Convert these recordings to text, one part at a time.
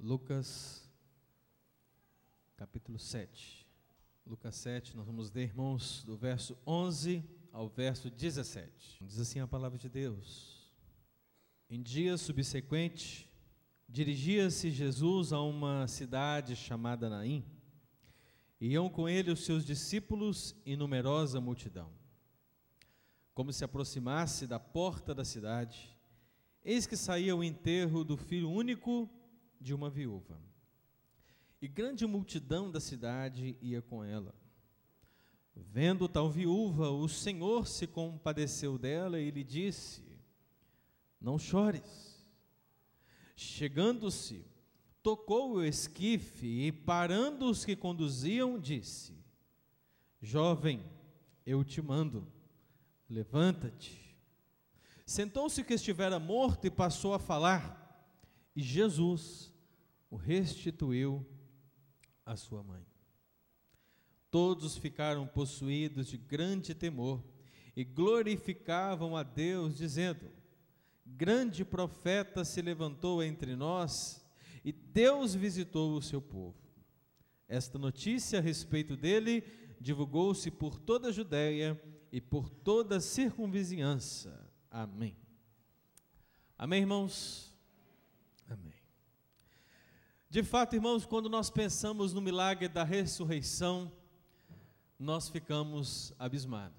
Lucas, capítulo 7. Lucas 7, nós vamos ler, irmãos, do verso 11 ao verso 17. Diz assim a palavra de Deus: Em dia subsequente, dirigia-se Jesus a uma cidade chamada Naim. Iam com ele os seus discípulos e numerosa multidão. Como se aproximasse da porta da cidade, eis que saía o enterro do filho único de uma viúva. E grande multidão da cidade ia com ela. Vendo tal viúva, o Senhor se compadeceu dela e lhe disse: Não chores. Chegando-se, tocou o esquife e, parando os que conduziam, disse: Jovem, eu te mando, levanta-te. Sentou-se que estivera morto e passou a falar, e Jesus o restituiu à sua mãe. Todos ficaram possuídos de grande temor e glorificavam a Deus, dizendo: Grande profeta se levantou entre nós e Deus visitou o seu povo. Esta notícia a respeito dele divulgou-se por toda a Judéia e por toda a circunvizinhança. Amém. Amém, irmãos? De fato, irmãos, quando nós pensamos no milagre da ressurreição, nós ficamos abismados.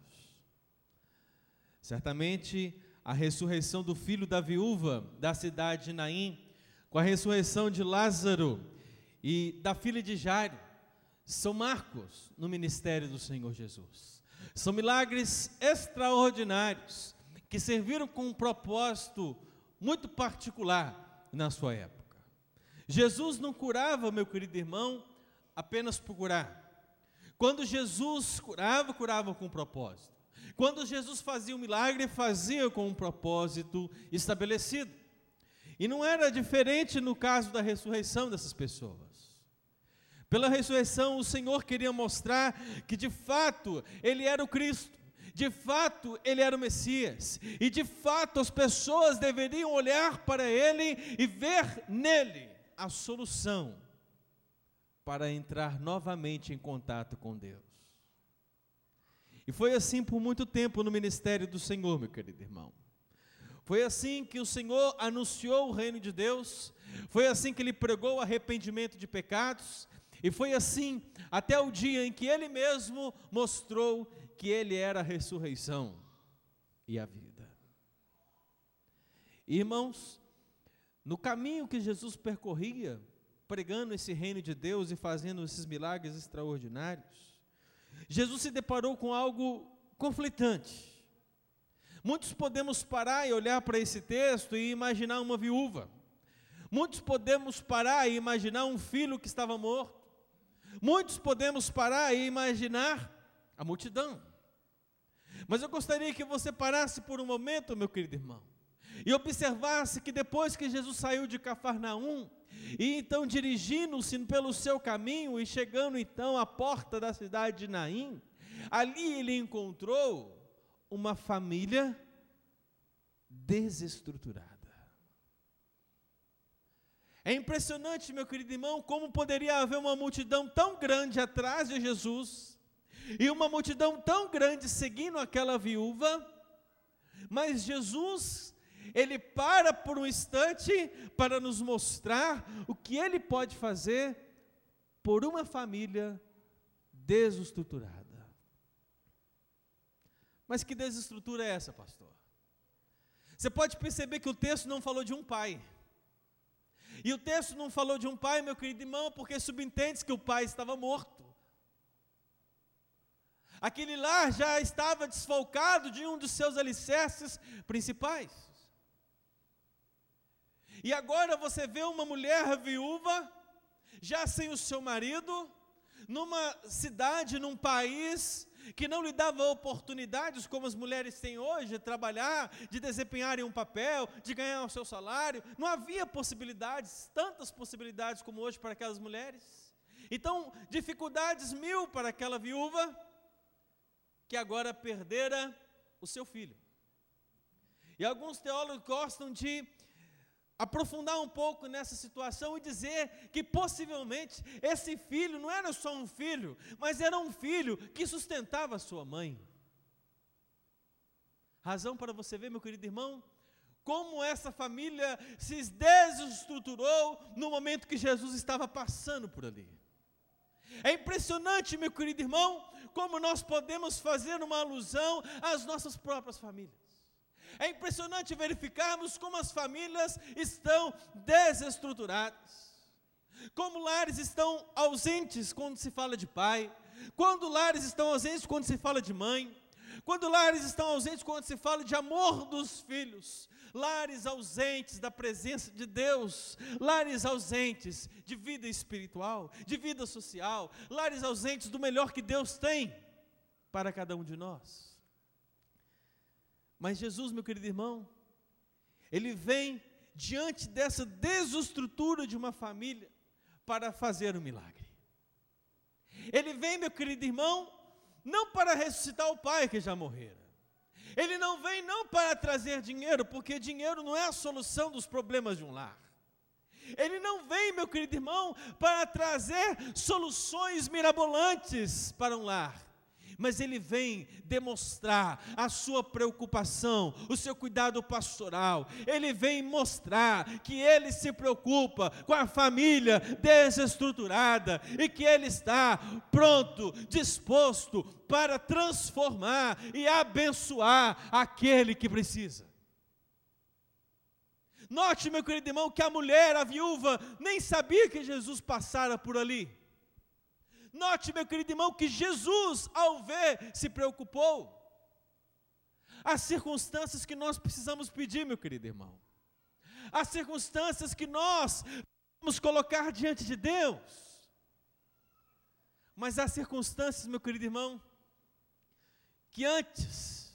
Certamente, a ressurreição do filho da viúva da cidade de Naim, com a ressurreição de Lázaro e da filha de Jairo, são marcos no ministério do Senhor Jesus. São milagres extraordinários que serviram com um propósito muito particular na sua época. Jesus não curava, meu querido irmão, apenas por curar. Quando Jesus curava, curava com um propósito. Quando Jesus fazia um milagre, fazia com um propósito estabelecido. E não era diferente no caso da ressurreição dessas pessoas. Pela ressurreição, o Senhor queria mostrar que de fato Ele era o Cristo, de fato Ele era o Messias, e de fato as pessoas deveriam olhar para Ele e ver nele a solução para entrar novamente em contato com Deus. E foi assim por muito tempo no ministério do Senhor, meu querido irmão. Foi assim que o Senhor anunciou o reino de Deus, foi assim que ele pregou o arrependimento de pecados, e foi assim até o dia em que ele mesmo mostrou que ele era a ressurreição e a vida. Irmãos, no caminho que Jesus percorria, pregando esse reino de Deus e fazendo esses milagres extraordinários, Jesus se deparou com algo conflitante. Muitos podemos parar e olhar para esse texto e imaginar uma viúva. Muitos podemos parar e imaginar um filho que estava morto. Muitos podemos parar e imaginar a multidão. Mas eu gostaria que você parasse por um momento, meu querido irmão, e observasse que depois que Jesus saiu de Cafarnaum, e então dirigindo-se pelo seu caminho e chegando então à porta da cidade de Naim, ali ele encontrou uma família desestruturada. É impressionante, meu querido irmão, como poderia haver uma multidão tão grande atrás de Jesus e uma multidão tão grande seguindo aquela viúva, mas Jesus ele para por um instante para nos mostrar o que ele pode fazer por uma família desestruturada. Mas que desestrutura é essa, pastor? Você pode perceber que o texto não falou de um pai. E o texto não falou de um pai, meu querido irmão, porque subentende que o pai estava morto. Aquele lar já estava desfalcado de um dos seus alicerces principais. E agora você vê uma mulher viúva, já sem o seu marido, numa cidade, num país que não lhe dava oportunidades como as mulheres têm hoje, de trabalhar, de desempenharem um papel, de ganhar o seu salário. Não havia possibilidades, tantas possibilidades como hoje para aquelas mulheres. Então, dificuldades mil para aquela viúva que agora perdera o seu filho. E alguns teólogos gostam de aprofundar um pouco nessa situação e dizer que possivelmente esse filho não era só um filho, mas era um filho que sustentava sua mãe. Razão para você ver, meu querido irmão, como essa família se desestruturou no momento que Jesus estava passando por ali. É impressionante, meu querido irmão, como nós podemos fazer uma alusão às nossas próprias famílias. É impressionante verificarmos como as famílias estão desestruturadas. Como lares estão ausentes quando se fala de pai, quando lares estão ausentes quando se fala de mãe, quando lares estão ausentes quando se fala de amor dos filhos, lares ausentes da presença de Deus, lares ausentes de vida espiritual, de vida social, lares ausentes do melhor que Deus tem para cada um de nós. Mas Jesus, meu querido irmão, ele vem diante dessa desestrutura de uma família para fazer um milagre. Ele vem, meu querido irmão, não para ressuscitar o pai que já morrera. Ele não vem não para trazer dinheiro, porque dinheiro não é a solução dos problemas de um lar. Ele não vem, meu querido irmão, para trazer soluções mirabolantes para um lar mas ele vem demonstrar a sua preocupação, o seu cuidado pastoral. Ele vem mostrar que ele se preocupa com a família desestruturada e que ele está pronto, disposto para transformar e abençoar aquele que precisa. Note, meu querido irmão, que a mulher, a viúva, nem sabia que Jesus passara por ali. Note, meu querido irmão, que Jesus, ao ver, se preocupou. As circunstâncias que nós precisamos pedir, meu querido irmão. As circunstâncias que nós vamos colocar diante de Deus. Mas há circunstâncias, meu querido irmão, que antes,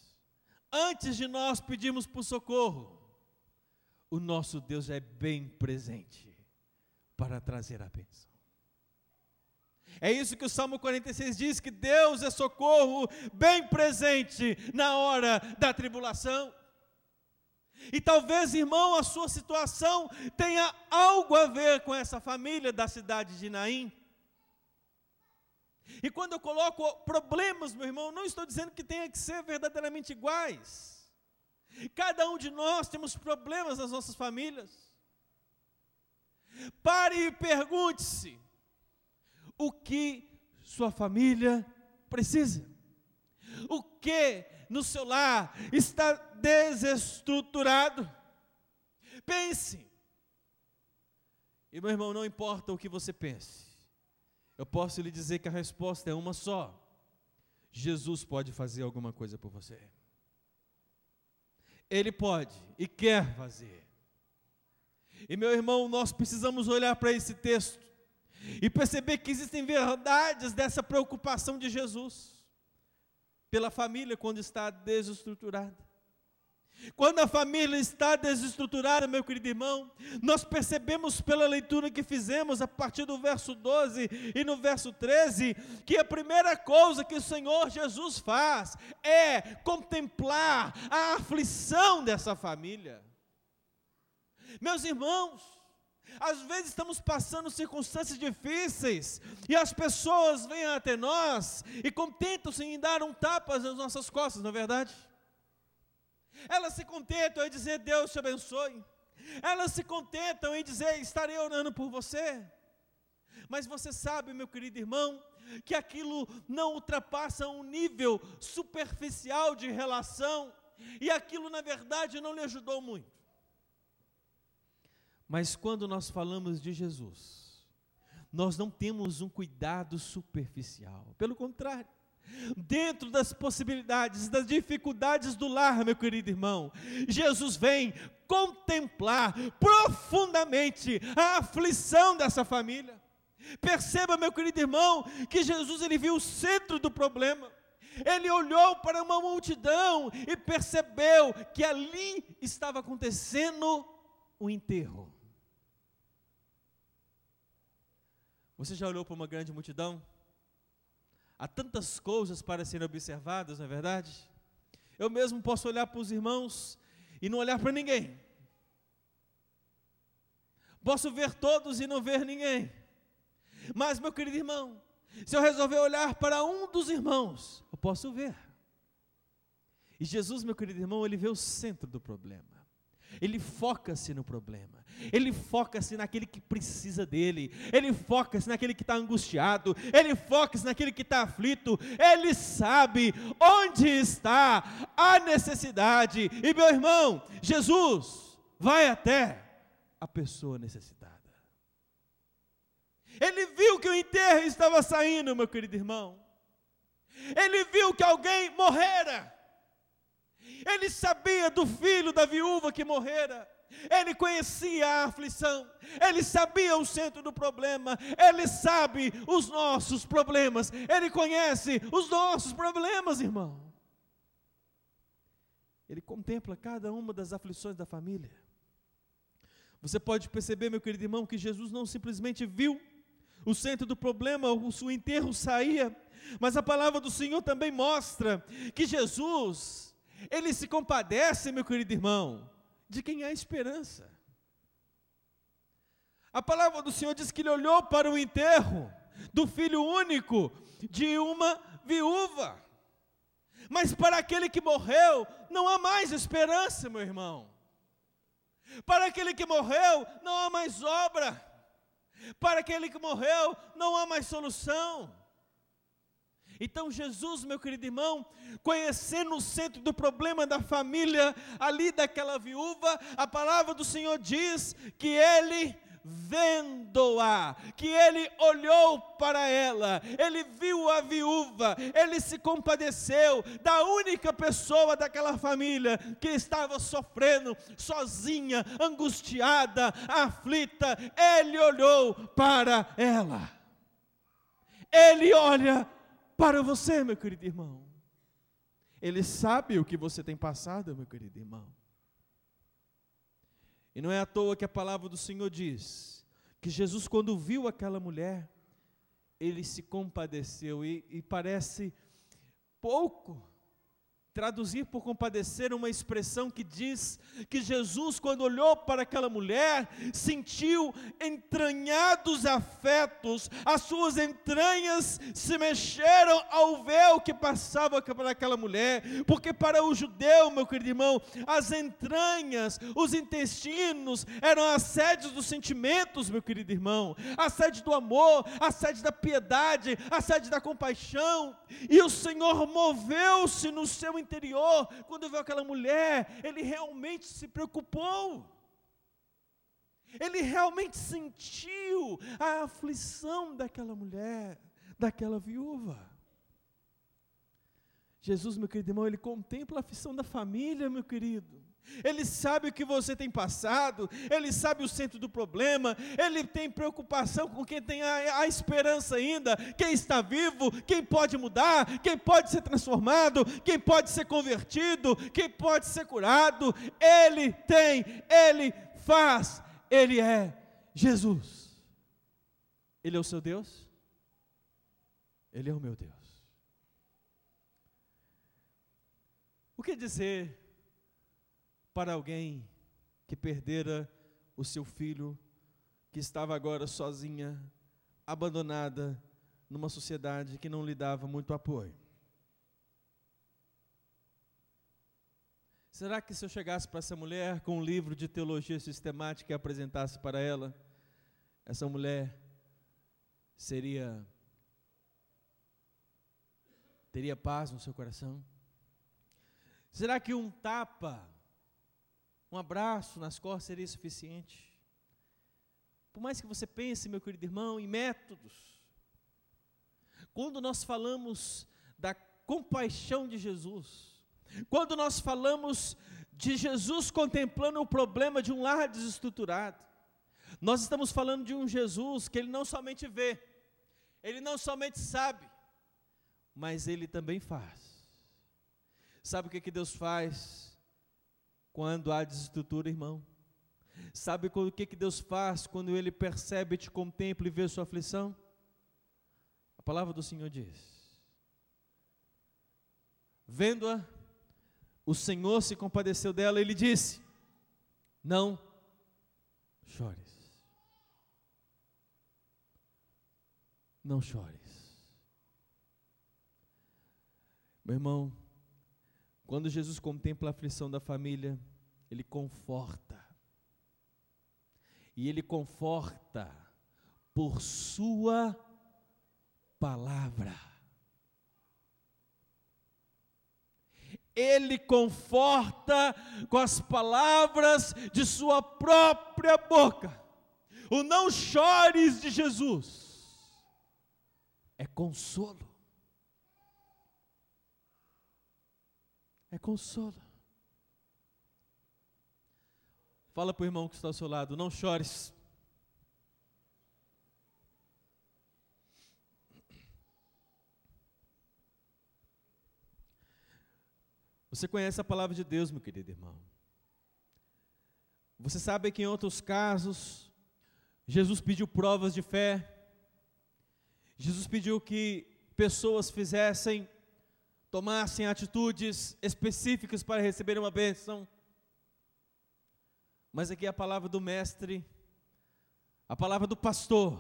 antes de nós pedirmos por socorro, o nosso Deus é bem presente para trazer a bênção. É isso que o Salmo 46 diz: que Deus é socorro bem presente na hora da tribulação. E talvez, irmão, a sua situação tenha algo a ver com essa família da cidade de Naim. E quando eu coloco problemas, meu irmão, não estou dizendo que tenha que ser verdadeiramente iguais. Cada um de nós temos problemas nas nossas famílias. Pare e pergunte-se: o que sua família precisa. O que no seu lar está desestruturado. Pense. E meu irmão, não importa o que você pense, eu posso lhe dizer que a resposta é uma só: Jesus pode fazer alguma coisa por você. Ele pode e quer fazer. E meu irmão, nós precisamos olhar para esse texto e perceber que existem verdades dessa preocupação de Jesus pela família quando está desestruturada. Quando a família está desestruturada, meu querido irmão, nós percebemos pela leitura que fizemos a partir do verso 12 e no verso 13, que a primeira coisa que o Senhor Jesus faz é contemplar a aflição dessa família. Meus irmãos, às vezes estamos passando circunstâncias difíceis e as pessoas vêm até nós e contentam-se em dar um tapa nas nossas costas, não é verdade? Elas se contentam em dizer Deus te abençoe. Elas se contentam em dizer estarei orando por você. Mas você sabe, meu querido irmão, que aquilo não ultrapassa um nível superficial de relação e aquilo na verdade não lhe ajudou muito. Mas quando nós falamos de Jesus, nós não temos um cuidado superficial. Pelo contrário, dentro das possibilidades, das dificuldades do lar, meu querido irmão, Jesus vem contemplar profundamente a aflição dessa família. Perceba, meu querido irmão, que Jesus ele viu o centro do problema. Ele olhou para uma multidão e percebeu que ali estava acontecendo o enterro. Você já olhou para uma grande multidão? Há tantas coisas para serem observadas, não é verdade? Eu mesmo posso olhar para os irmãos e não olhar para ninguém. Posso ver todos e não ver ninguém. Mas, meu querido irmão, se eu resolver olhar para um dos irmãos, eu posso ver. E Jesus, meu querido irmão, ele vê o centro do problema. Ele foca-se no problema, ele foca-se naquele que precisa dele, ele foca-se naquele que está angustiado, ele foca-se naquele que está aflito, ele sabe onde está a necessidade. E meu irmão, Jesus vai até a pessoa necessitada. Ele viu que o enterro estava saindo, meu querido irmão. Ele viu que alguém morrera. Ele sabia do filho da viúva que morrera. Ele conhecia a aflição, ele sabia o centro do problema, ele sabe os nossos problemas, ele conhece os nossos problemas, irmão. Ele contempla cada uma das aflições da família. Você pode perceber, meu querido irmão, que Jesus não simplesmente viu o centro do problema, o seu enterro saía, mas a palavra do Senhor também mostra que Jesus, ele se compadece, meu querido irmão, de quem há esperança. A palavra do Senhor diz que ele olhou para o enterro do filho único de uma viúva. Mas para aquele que morreu, não há mais esperança, meu irmão. Para aquele que morreu, não há mais obra. Para aquele que morreu, não há mais solução. Então, Jesus, meu querido irmão, conhecendo o centro do problema da família ali daquela viúva, a palavra do Senhor diz que ele vendo-a, que ele olhou para ela, ele viu a viúva, ele se compadeceu da única pessoa daquela família que estava sofrendo, sozinha, angustiada, aflita, ele olhou para ela. Ele olha para você, meu querido irmão. Ele sabe o que você tem passado, meu querido irmão. E não é à toa que a palavra do Senhor diz que Jesus, quando viu aquela mulher, ele se compadeceu, e, e parece pouco Traduzir por compadecer uma expressão que diz que Jesus, quando olhou para aquela mulher, sentiu entranhados afetos, as suas entranhas se mexeram ao o que passava para aquela mulher, porque para o judeu, meu querido irmão, as entranhas, os intestinos eram a sede dos sentimentos, meu querido irmão, a sede do amor, a sede da piedade, a sede da compaixão, e o Senhor moveu-se no seu interior, quando viu aquela mulher, ele realmente se preocupou. Ele realmente sentiu a aflição daquela mulher, daquela viúva. Jesus, meu querido irmão, ele contempla a aflição da família, meu querido. Ele sabe o que você tem passado, ele sabe o centro do problema, ele tem preocupação com quem tem a, a, esperança ainda, quem está vivo, quem pode mudar, quem pode ser transformado, quem pode ser convertido, quem pode ser curado. Ele tem, ele faz, ele é Jesus. Ele é o seu Deus? Ele é o meu Deus. O que dizer para alguém que perdera o seu filho, que estava agora sozinha, abandonada, numa sociedade que não lhe dava muito apoio. Será que se eu chegasse para essa mulher com um livro de teologia sistemática e apresentasse para ela, essa mulher seria teria paz no seu coração? Será que um tapa um abraço nas costas seria suficiente. Por mais que você pense, meu querido irmão, em métodos, quando nós falamos da compaixão de Jesus, quando nós falamos de Jesus contemplando o problema de um lar desestruturado, nós estamos falando de um Jesus que ele não somente vê, ele não somente sabe, mas ele também faz. Sabe o que, que Deus faz? quando há desestrutura, irmão. Sabe o que, que Deus faz quando Ele percebe, te contempla e vê sua aflição? A palavra do Senhor diz: Vendo-a, o Senhor se compadeceu dela e Ele disse: Não chores. Não chores. Meu irmão, quando Jesus contempla a aflição da família, ele conforta. E ele conforta por sua palavra. Ele conforta com as palavras de sua própria boca. O não chores de Jesus é consolo. É consolo. Fala para o irmão que está ao seu lado, não chores. Você conhece a palavra de Deus, meu querido irmão. Você sabe que em outros casos, Jesus pediu provas de fé. Jesus pediu que pessoas fizessem, tomassem atitudes específicas para receber uma bênção. Mas aqui a palavra do Mestre, a palavra do pastor,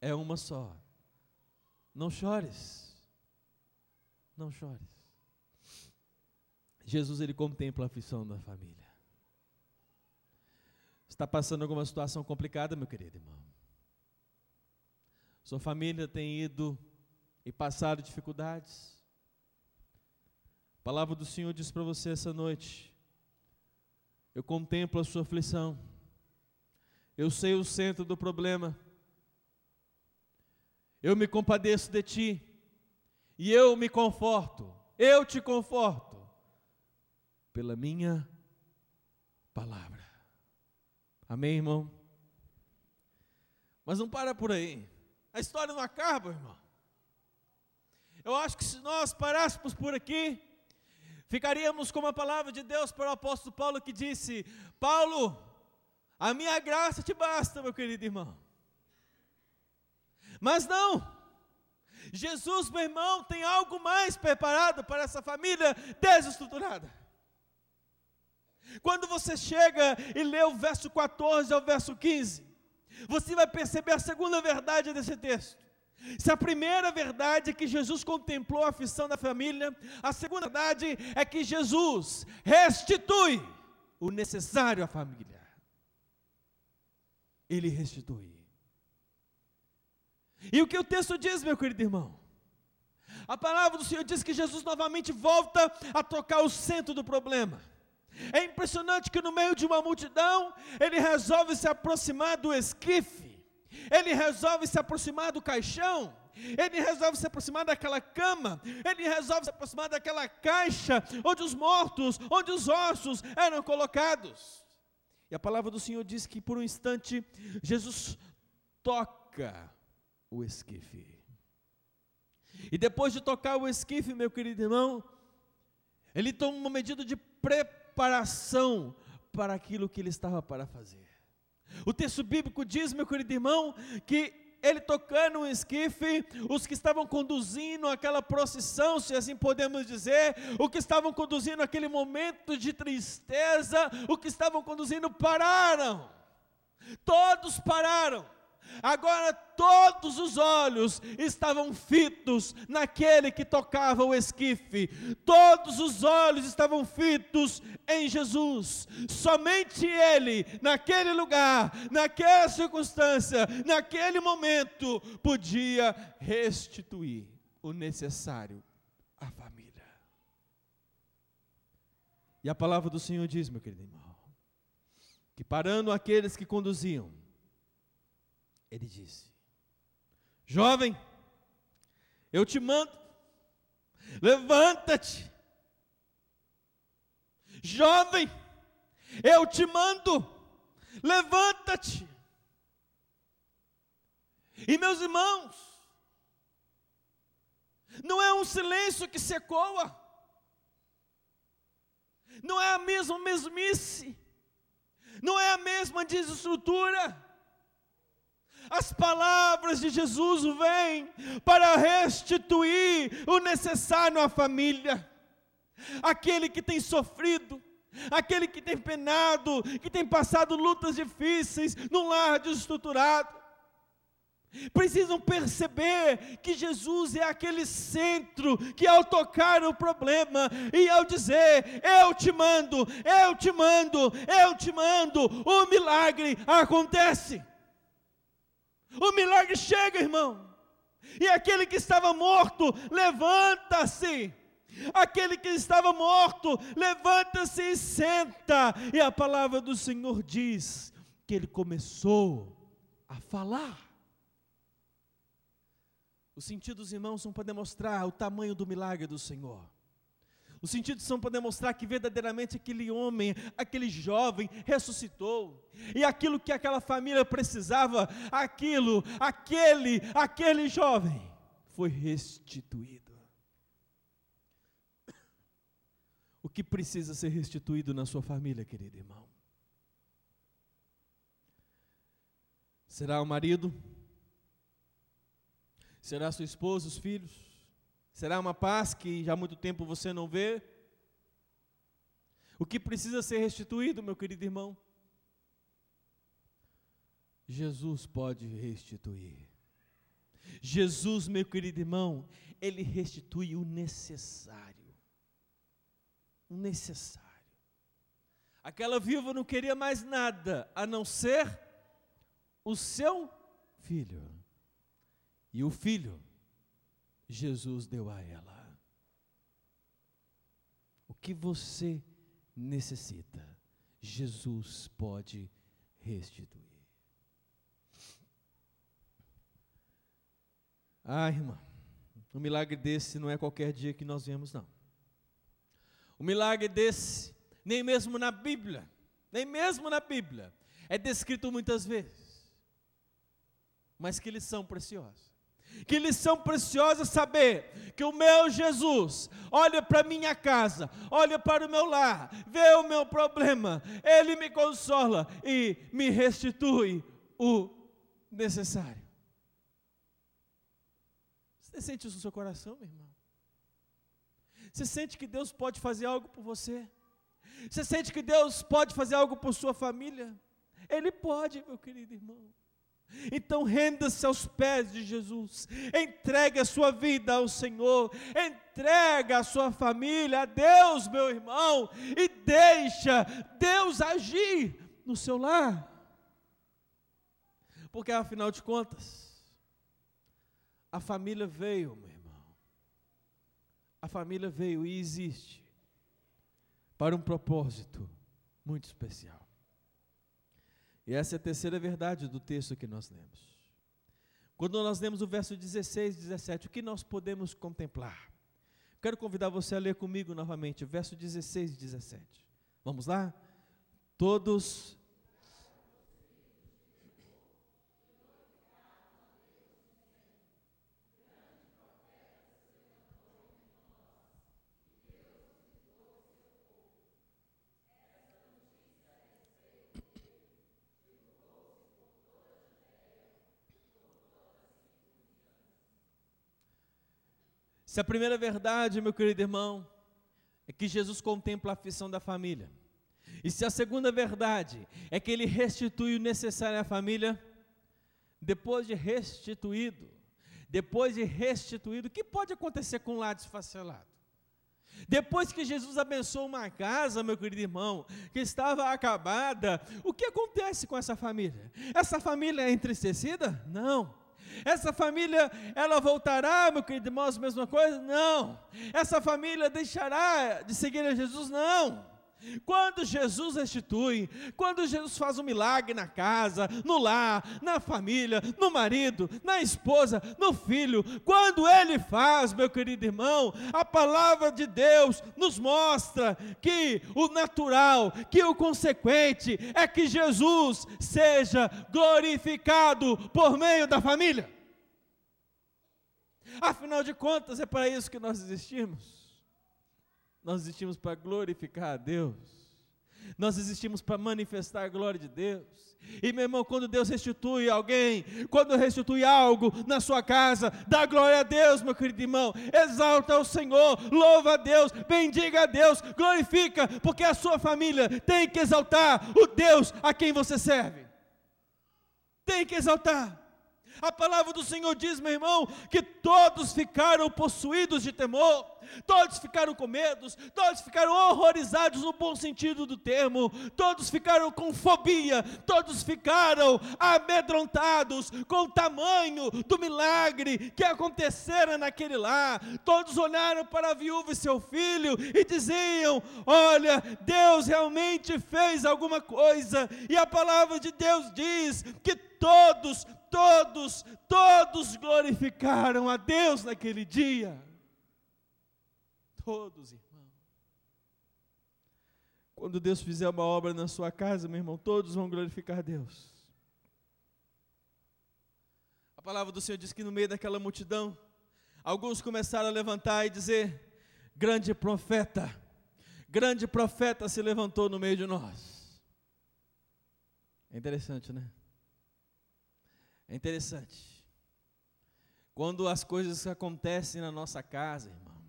é uma só. Não chores. Não chores. Jesus ele contempla a aflição da família. Está passando alguma situação complicada, meu querido irmão? Sua família tem ido e passado dificuldades? A palavra do Senhor diz para você essa noite: Eu contemplo a sua aflição, eu sei o centro do problema, eu me compadeço de ti, e eu me conforto, eu te conforto pela minha palavra. Amém, irmão? Mas não para por aí. A história não acaba, irmão. Eu acho que se nós parássemos por aqui, ficaríamos com a palavra de Deus para o apóstolo Paulo que disse: Paulo, a minha graça te basta, meu querido irmão. Mas não, Jesus, meu irmão, tem algo mais preparado para essa família desestruturada. Quando você chega e lê o verso 14 ao verso 15, você vai perceber a segunda verdade desse texto. Se a primeira verdade é que Jesus contemplou a aflição da família, a segunda verdade é que Jesus restitui o necessário à família. Ele restitui. E o que o texto diz, meu querido irmão? A palavra do Senhor diz que Jesus novamente volta a tocar o centro do problema. É impressionante que no meio de uma multidão, ele resolve se aproximar do esquife, ele resolve se aproximar do caixão, ele resolve se aproximar daquela cama, ele resolve se aproximar daquela caixa onde os mortos, onde os ossos eram colocados. E a palavra do Senhor diz que por um instante Jesus toca o esquife. E depois de tocar o esquife, meu querido irmão, ele toma uma medida de preparação para aquilo que ele estava para fazer. O texto bíblico diz, meu querido irmão, que ele tocando um esquife, os que estavam conduzindo aquela procissão, se assim podemos dizer, o que estavam conduzindo aquele momento de tristeza, o que estavam conduzindo pararam. Todos pararam. Agora todos os olhos estavam fitos naquele que tocava o esquife, todos os olhos estavam fitos em Jesus. Somente Ele, naquele lugar, naquela circunstância, naquele momento, podia restituir o necessário à família. E a palavra do Senhor diz, meu querido irmão, que parando aqueles que conduziam, ele disse: Jovem, eu te mando, levanta-te. Jovem, eu te mando, levanta-te. E meus irmãos, não é um silêncio que se ecoa, não é a mesma mesmice, não é a mesma desestrutura as palavras de Jesus vêm para restituir o necessário à família. Aquele que tem sofrido, aquele que tem penado, que tem passado lutas difíceis num lar desestruturado. precisam perceber que Jesus é aquele centro que, ao tocar o problema e ao dizer, Eu te mando, eu te mando, eu te mando, o milagre acontece. O milagre chega, irmão. E aquele que estava morto, levanta-se. Aquele que estava morto, levanta-se e senta. E a palavra do Senhor diz que ele começou a falar. Os sentidos, irmãos, são para demonstrar o tamanho do milagre do Senhor. Os sentidos são para demonstrar que verdadeiramente aquele homem, aquele jovem ressuscitou. E aquilo que aquela família precisava, aquilo, aquele, aquele jovem foi restituído. O que precisa ser restituído na sua família, querido irmão? Será o marido? Será sua esposa, os filhos? Será uma paz que já há muito tempo você não vê? O que precisa ser restituído, meu querido irmão? Jesus pode restituir. Jesus, meu querido irmão, ele restitui o necessário. O necessário. Aquela viúva não queria mais nada a não ser o seu filho. E o filho, Jesus deu a ela. O que você necessita, Jesus pode restituir. Ah, irmã, um milagre desse não é qualquer dia que nós vemos, não. O milagre desse, nem mesmo na Bíblia, nem mesmo na Bíblia, é descrito muitas vezes, mas que eles são preciosos. Que lição preciosa saber que o meu Jesus olha para minha casa, olha para o meu lar, vê o meu problema, ele me consola e me restitui o necessário. Você sente isso no seu coração, meu irmão? Você sente que Deus pode fazer algo por você? Você sente que Deus pode fazer algo por sua família? Ele pode, meu querido irmão. Então renda-se aos pés de Jesus, entregue a sua vida ao Senhor, entrega a sua família a Deus, meu irmão, e deixa Deus agir no seu lar. Porque afinal de contas, a família veio, meu irmão. A família veio e existe para um propósito muito especial. E essa é a terceira verdade do texto que nós lemos. Quando nós lemos o verso 16 e 17, o que nós podemos contemplar? Quero convidar você a ler comigo novamente, verso 16 e 17. Vamos lá? Todos Se a primeira verdade, meu querido irmão, é que Jesus contempla a aflição da família, e se a segunda verdade é que ele restitui o necessário à família, depois de restituído, depois de restituído, o que pode acontecer com o lar desfacelado? Depois que Jesus abençoou uma casa, meu querido irmão, que estava acabada, o que acontece com essa família? Essa família é entristecida? Não. Essa família, ela voltará, meu querido irmão, a mesma coisa? Não. Essa família deixará de seguir a Jesus? Não. Quando Jesus restitui, quando Jesus faz um milagre na casa, no lar, na família, no marido, na esposa, no filho, quando Ele faz, meu querido irmão, a palavra de Deus nos mostra que o natural, que o consequente é que Jesus seja glorificado por meio da família. Afinal de contas, é para isso que nós existimos. Nós existimos para glorificar a Deus. Nós existimos para manifestar a glória de Deus. E meu irmão, quando Deus restitui alguém, quando restitui algo na sua casa, dá glória a Deus, meu querido irmão. Exalta o Senhor, louva a Deus, bendiga a Deus, glorifica, porque a sua família tem que exaltar o Deus a quem você serve. Tem que exaltar. A palavra do Senhor diz, meu irmão, que todos ficaram possuídos de temor, todos ficaram com medos, todos ficaram horrorizados no bom sentido do termo, todos ficaram com fobia, todos ficaram amedrontados com o tamanho do milagre que acontecera naquele lar. Todos olharam para a viúva e seu filho e diziam: Olha, Deus realmente fez alguma coisa, e a palavra de Deus diz que todos, todos, todos glorificaram a Deus naquele dia. Todos, irmão. Quando Deus fizer uma obra na sua casa, meu irmão, todos vão glorificar a Deus. A palavra do Senhor diz que no meio daquela multidão, alguns começaram a levantar e dizer: Grande profeta, grande profeta se levantou no meio de nós. É interessante, né? É interessante. Quando as coisas acontecem na nossa casa, irmão,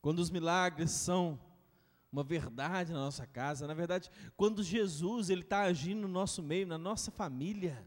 quando os milagres são uma verdade na nossa casa, na verdade, quando Jesus ele está agindo no nosso meio, na nossa família,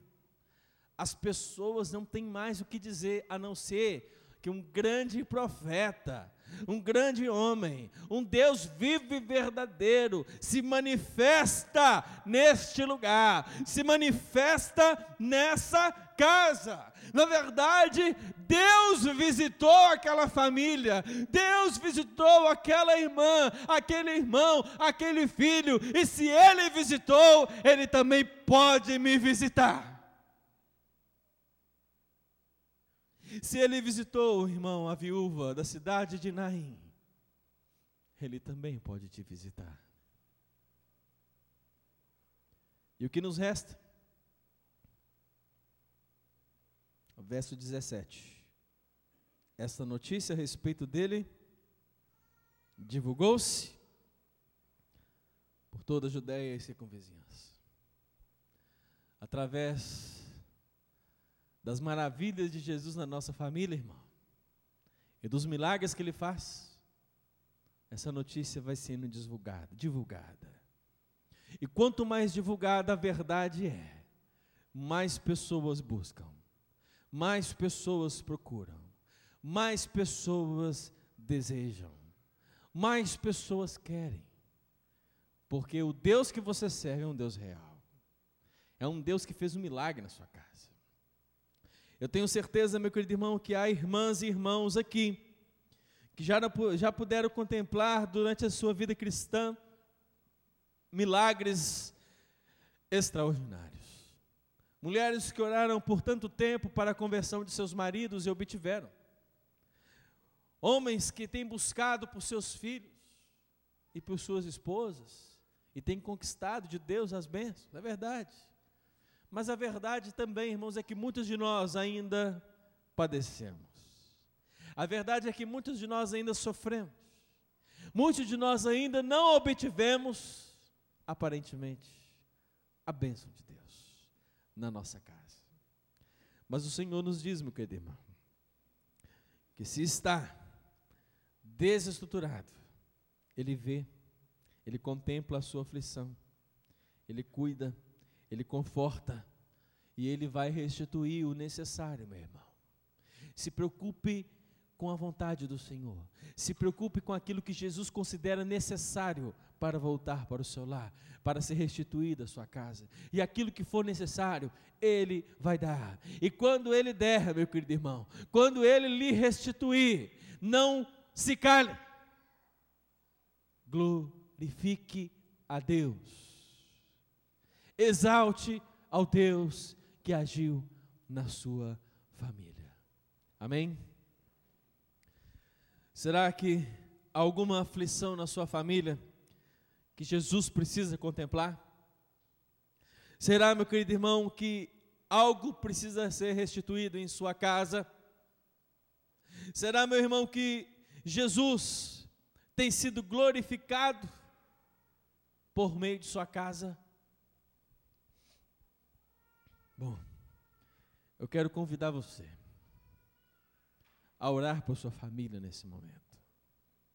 as pessoas não têm mais o que dizer a não ser que um grande profeta, um grande homem, um Deus vivo e verdadeiro, se manifesta neste lugar, se manifesta nessa casa. Na verdade, Deus visitou aquela família, Deus visitou aquela irmã, aquele irmão, aquele filho, e se Ele visitou, Ele também pode me visitar. Se ele visitou, irmão, a viúva da cidade de Naim, ele também pode te visitar. E o que nos resta? O verso 17. Esta notícia a respeito dele divulgou-se por toda a Judéia e circunvizinhança. Através das maravilhas de Jesus na nossa família, irmão, e dos milagres que Ele faz, essa notícia vai sendo divulgada, divulgada. E quanto mais divulgada a verdade é, mais pessoas buscam, mais pessoas procuram, mais pessoas desejam, mais pessoas querem. Porque o Deus que você serve é um Deus real. É um Deus que fez um milagre na sua casa. Eu tenho certeza, meu querido irmão, que há irmãs e irmãos aqui que já, já puderam contemplar durante a sua vida cristã milagres extraordinários. Mulheres que oraram por tanto tempo para a conversão de seus maridos e obtiveram. Homens que têm buscado por seus filhos e por suas esposas e têm conquistado de Deus as bênçãos, é verdade. Mas a verdade também, irmãos, é que muitos de nós ainda padecemos. A verdade é que muitos de nós ainda sofremos. Muitos de nós ainda não obtivemos, aparentemente, a bênção de Deus na nossa casa. Mas o Senhor nos diz, meu querido irmão, que se está desestruturado, Ele vê, Ele contempla a sua aflição, Ele cuida ele conforta e Ele vai restituir o necessário, meu irmão. Se preocupe com a vontade do Senhor. Se preocupe com aquilo que Jesus considera necessário para voltar para o seu lar, para ser restituída a sua casa. E aquilo que for necessário, Ele vai dar. E quando Ele der, meu querido irmão, quando Ele lhe restituir, não se cale. Glorifique a Deus exalte ao Deus que agiu na sua família. Amém? Será que há alguma aflição na sua família que Jesus precisa contemplar? Será, meu querido irmão, que algo precisa ser restituído em sua casa? Será, meu irmão, que Jesus tem sido glorificado por meio de sua casa? Bom, eu quero convidar você a orar por sua família nesse momento.